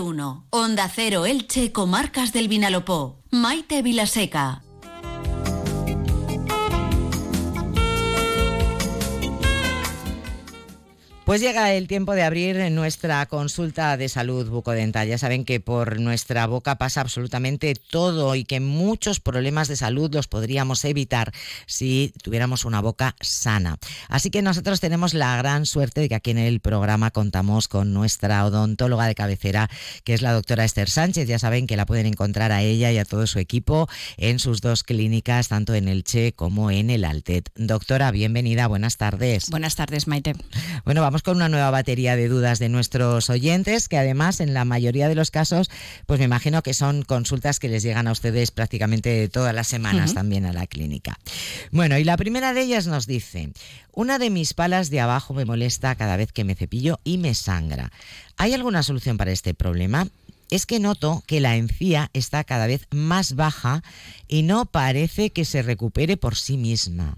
1. Onda Cero Elche, Comarcas del Vinalopó. Maite Vilaseca. Pues llega el tiempo de abrir nuestra consulta de salud bucodental. Ya saben que por nuestra boca pasa absolutamente todo y que muchos problemas de salud los podríamos evitar si tuviéramos una boca sana. Así que nosotros tenemos la gran suerte de que aquí en el programa contamos con nuestra odontóloga de cabecera, que es la doctora Esther Sánchez. Ya saben que la pueden encontrar a ella y a todo su equipo en sus dos clínicas, tanto en el Che como en el Altet. Doctora, bienvenida, buenas tardes. Buenas tardes, Maite. Bueno, vamos con una nueva batería de dudas de nuestros oyentes, que además en la mayoría de los casos, pues me imagino que son consultas que les llegan a ustedes prácticamente todas las semanas también a la clínica. Bueno, y la primera de ellas nos dice, una de mis palas de abajo me molesta cada vez que me cepillo y me sangra. ¿Hay alguna solución para este problema? es que noto que la encía está cada vez más baja y no parece que se recupere por sí misma.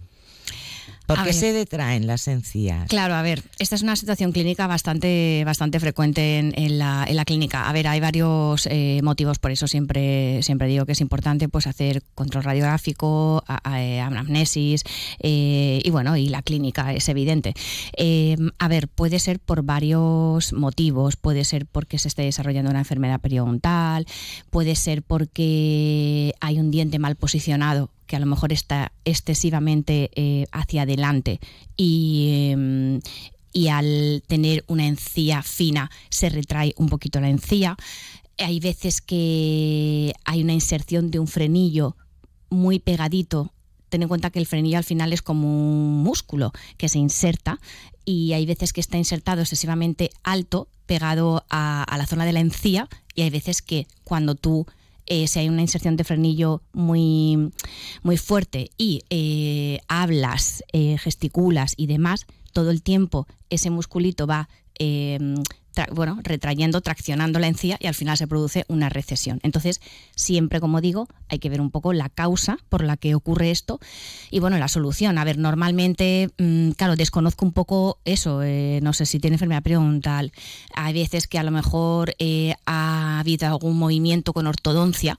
¿Por qué se detraen las encías? Claro, a ver, esta es una situación clínica bastante, bastante frecuente en, la, clínica. A ver, hay varios eh, motivos, por eso siempre, siempre digo que es importante pues hacer control radiográfico, anamnesis eh, y bueno, y la clínica es evidente. A ver, puede ser por varios motivos, puede ser porque se esté desarrollando una enfermedad periodontal, puede ser porque hay un diente mal posicionado que a lo mejor está excesivamente eh, hacia adelante em, y, al tener una encía fina se retrae un poquito la encía. Hay veces que hay una inserción de un frenillo muy pegadito. Ten en cuenta que el frenillo al final es como un músculo que se inserta y hay veces que está insertado excesivamente alto, pegado a, a la zona de la encía y hay veces que cuando tú eh, si hay una inserción de frenillo muy, muy fuerte y eh, hablas, eh, gesticulas y demás, todo el tiempo ese musculito va bueno, retrayendo, traccionando la encía y al final se produce una recesión. Entonces, siempre, como digo, hay que ver un poco la causa por la que ocurre esto y bueno, la solución. A ver, normalmente, mm, claro, desconozco un poco eso, eh, no sé si tiene enfermedad periodontal, hay veces que a lo mejor eh, ha habido algún movimiento con ortodoncia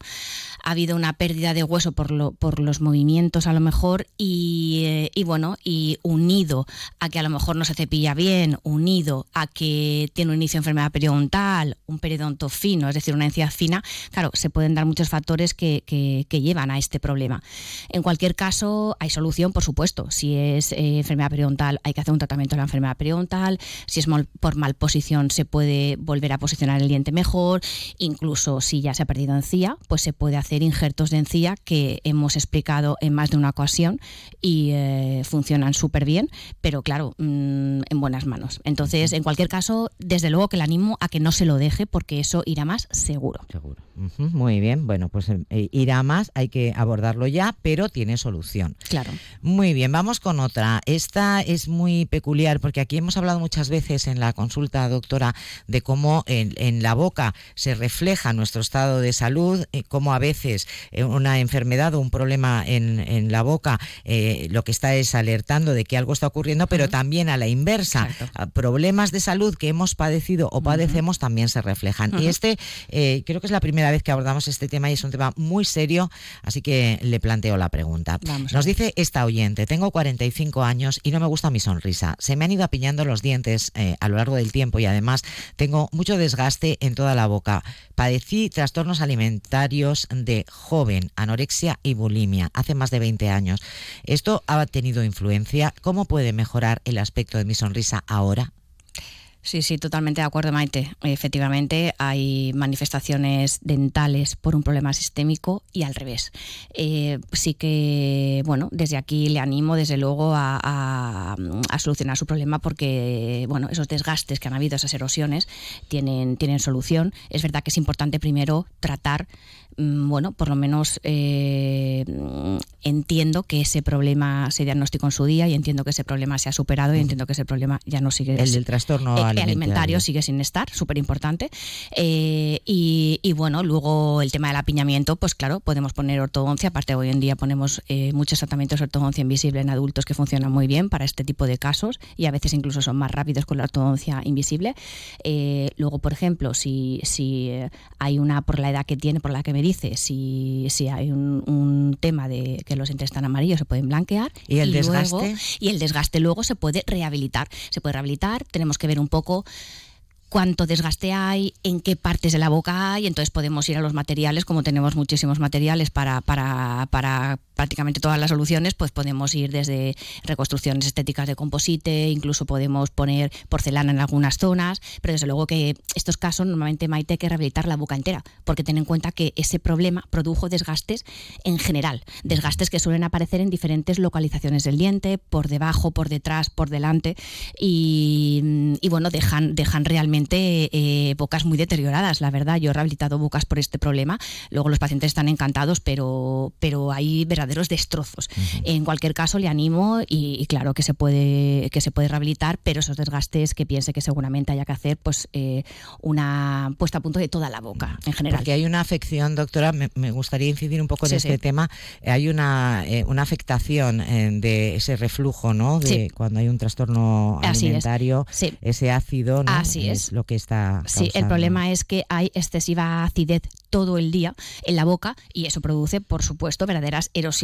ha habido una pérdida de hueso por, lo, por los movimientos a lo mejor y, eh, y, bueno, y unido a que a lo mejor no se cepilla bien, unido a que tiene un inicio de enfermedad periodontal, un periodonto fino, es decir, una encía fina, claro, se pueden dar muchos factores que, que, llevan a este problema. En cualquier caso, hay solución, por supuesto. Si es eh, enfermedad periodontal, hay que hacer un tratamiento de la enfermedad periodontal. Si es por mal posición, se puede volver a posicionar el diente mejor. Incluso si ya se ha perdido encía, pues se puede hacer injertos de encía que hemos explicado en más de una ocasión y eh, funcionan súper bien, pero claro, mm, en buenas manos. Entonces, en cualquier caso, desde luego que le animo a que no se lo deje porque eso irá más seguro. Seguro. muy bien, bueno, pues eh, irá más, hay que abordarlo ya, pero tiene solución. Claro. Muy bien, vamos con otra. Esta es muy peculiar porque aquí hemos hablado muchas veces en la consulta, doctora, de cómo en, la boca se refleja nuestro estado de salud, eh, cómo a veces eh, una enfermedad o un problema en, la boca eh, lo que está es alertando de que algo está ocurriendo, pero también a la inversa, problemas de salud que hemos padecido o padecemos también se reflejan. Y este eh, creo que es la primera vez que abordamos este tema y es un tema muy serio, así que le planteo la pregunta. Nos dice esta oyente, tengo 45 años y no me gusta mi sonrisa. Se me han ido apiñando los dientes a lo largo del tiempo y además tengo mucho desgaste en toda la boca. Padecí trastornos alimentarios de joven, anorexia y bulimia, hace más de 20 años. ¿Esto ha tenido influencia? ¿Cómo puede mejorar el aspecto de mi sonrisa ahora? Sí, sí, totalmente de acuerdo, Maite. Efectivamente, hay manifestaciones dentales por un problema sistémico y al revés. Eh, sí que, bueno, desde aquí le animo, desde luego, a, solucionar su problema porque, bueno, esos desgastes que han habido, esas erosiones, tienen, tienen solución. Es verdad que es importante primero tratar, mm, bueno, por lo menos... Eh, entiendo que ese problema se diagnosticó en su día y entiendo que ese problema se ha superado y entiendo que ese problema ya no sigue. El del trastorno eh, alimentario. sigue sin estar, súper importante. Eh, y, bueno, luego el tema del apiñamiento, pues claro, podemos poner ortodoncia. Aparte, hoy en día ponemos eh, muchos tratamientos de ortodoncia invisible en adultos que funcionan muy bien para este tipo de casos y a veces incluso son más rápidos con la ortodoncia invisible. luego, por ejemplo, si, si hay una, por la edad que tiene, por la que me dice, si, si hay un, un tema de que los dientes están amarillos se pueden blanquear. ¿Y el desgaste? y el desgaste luego se puede rehabilitar. Se puede rehabilitar, tenemos que ver un poco cuánto desgaste hay, en qué partes de la boca hay, entonces podemos ir a los materiales, como tenemos muchísimos materiales para, para, para prácticamente todas las soluciones, pues podemos ir desde reconstrucciones estéticas de composite, incluso podemos poner porcelana en algunas zonas, pero desde luego que estos casos normalmente Maite hay que rehabilitar la boca entera, porque ten en cuenta que ese problema produjo desgastes en general, desgastes que suelen aparecer en diferentes localizaciones del diente, por debajo, por detrás, por delante, y, bueno, dejan, dejan realmente eh, bocas muy deterioradas, la verdad. Yo he rehabilitado bocas por este problema, luego los pacientes están encantados, pero, pero hay verdaderamente destrozos. En cualquier caso, le animo y, claro que se puede que se puede rehabilitar, pero esos desgastes que piense que seguramente haya que hacer, pues eh, una puesta a punto de toda la boca en general. Porque hay una afección, doctora, me, gustaría incidir un poco en este tema. Hay una, eh, una afectación eh, de ese reflujo, ¿no? De cuando hay un trastorno alimentario, ese ácido, ¿no? Así es. lo que está. Sí, el problema es que hay excesiva acidez todo el día en la boca y eso produce, por supuesto, verdaderas erosiones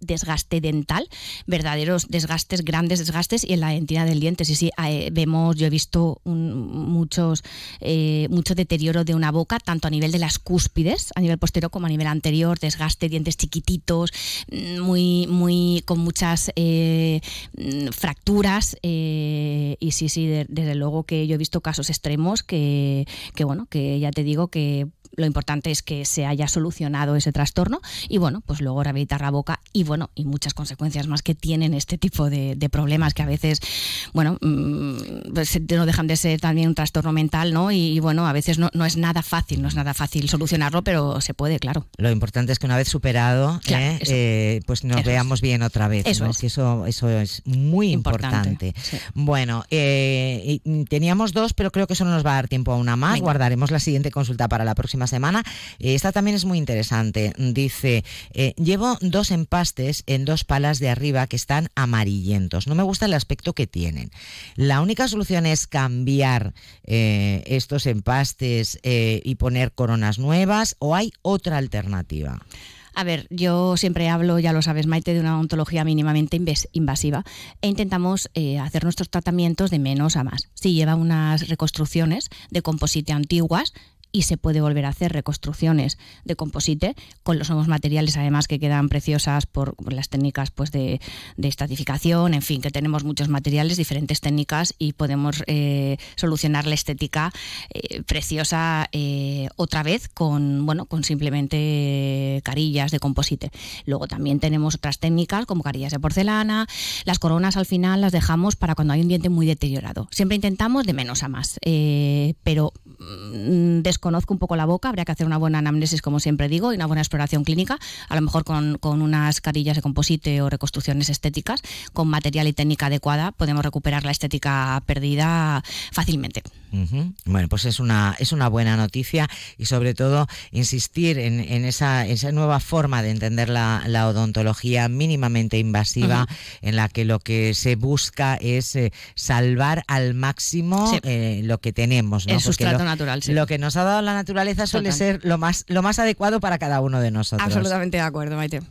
desgaste dental, verdaderos desgastes, grandes desgastes y en la entidad del diente. Sí, sí, eh, vemos, yo he visto muchos, eh, mucho deterioro de una boca, tanto a nivel de las cúspides, a nivel posterior como a nivel anterior, desgaste, dientes chiquititos, mm, muy, muy, con muchas eh, mm, fracturas. y sí, sí, desde luego que yo he visto casos extremos que, que, bueno, que ya te digo que lo importante es que se haya solucionado ese trastorno y bueno, pues luego rehabilitar la boca y bueno, y muchas consecuencias más que tienen este tipo de, problemas que a veces, bueno, mm, pues no dejan de ser también un trastorno mental, ¿no? Y, bueno, a veces no, es nada fácil, no es nada fácil solucionarlo, pero se puede, claro. Lo importante es que una vez superado, ¿eh? Eh, pues nos veamos bien otra vez, eso es. eso, eso es muy importante. Bueno, eh, teníamos dos, pero creo que eso no nos va a dar tiempo a una más. Guardaremos la siguiente consulta para la próxima semana. Esta también es muy interesante. Dice, eh, llevo dos empastes en dos palas de arriba que están amarillentos. No me gusta el aspecto que tienen. La única solución es cambiar eh, estos empastes eh, y poner coronas nuevas o hay otra alternativa. A ver, yo siempre hablo, ya lo sabes, Maite, de una odontología mínimamente invasiva e intentamos hacer nuestros tratamientos de menos a más. Si lleva unas reconstrucciones de composite antiguas, y se puede volver a hacer reconstrucciones de composite con los nuevos materiales además que quedan preciosas por, las técnicas pues de, de, estatificación, en fin, que tenemos muchos materiales, diferentes técnicas y podemos eh, solucionar la estética eh, preciosa eh, otra vez con, bueno, con simplemente carillas de composite. Luego también tenemos otras técnicas como carillas de porcelana, las coronas al final las dejamos para cuando hay un diente muy deteriorado. Siempre intentamos de menos a más, pero mm, conozco un poco la boca, habría que hacer una buena anamnesis, como siempre digo, y una buena exploración clínica, a lo mejor con, con unas carillas de composite o reconstrucciones estéticas, con material y técnica adecuada, podemos recuperar la estética perdida fácilmente. Bueno, pues es una, es una buena noticia y sobre todo insistir en, en esa, esa nueva forma de entender la, la odontología mínimamente invasiva, en la que lo que se busca es eh, salvar al máximo eh, lo que tenemos. El sustrato natural, Lo que nos ha dado la naturaleza suele ser lo más, lo más adecuado para cada uno de nosotros. Absolutamente de acuerdo, Maite.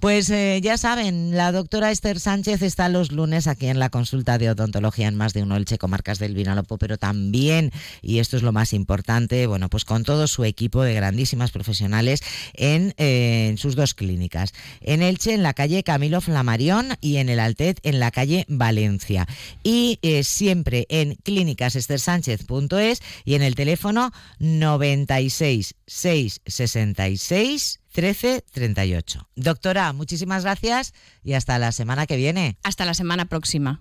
Pues eh, ya saben, la doctora Esther Sánchez está los lunes aquí en la consulta de odontología en más de uno, el Checo Marcas del Vinalopó, pero también, y esto es lo más importante, bueno, pues con todo su equipo de grandísimas profesionales en, eh, sus dos clínicas. En Elche, en la calle Camilo Flamarión y en el Altet, en la calle Valencia. Y eh, siempre en clínicasesthersánchez.es y en el teléfono 96 666 1338. Doctora, muchísimas gracias y hasta la semana que viene. Hasta la semana próxima.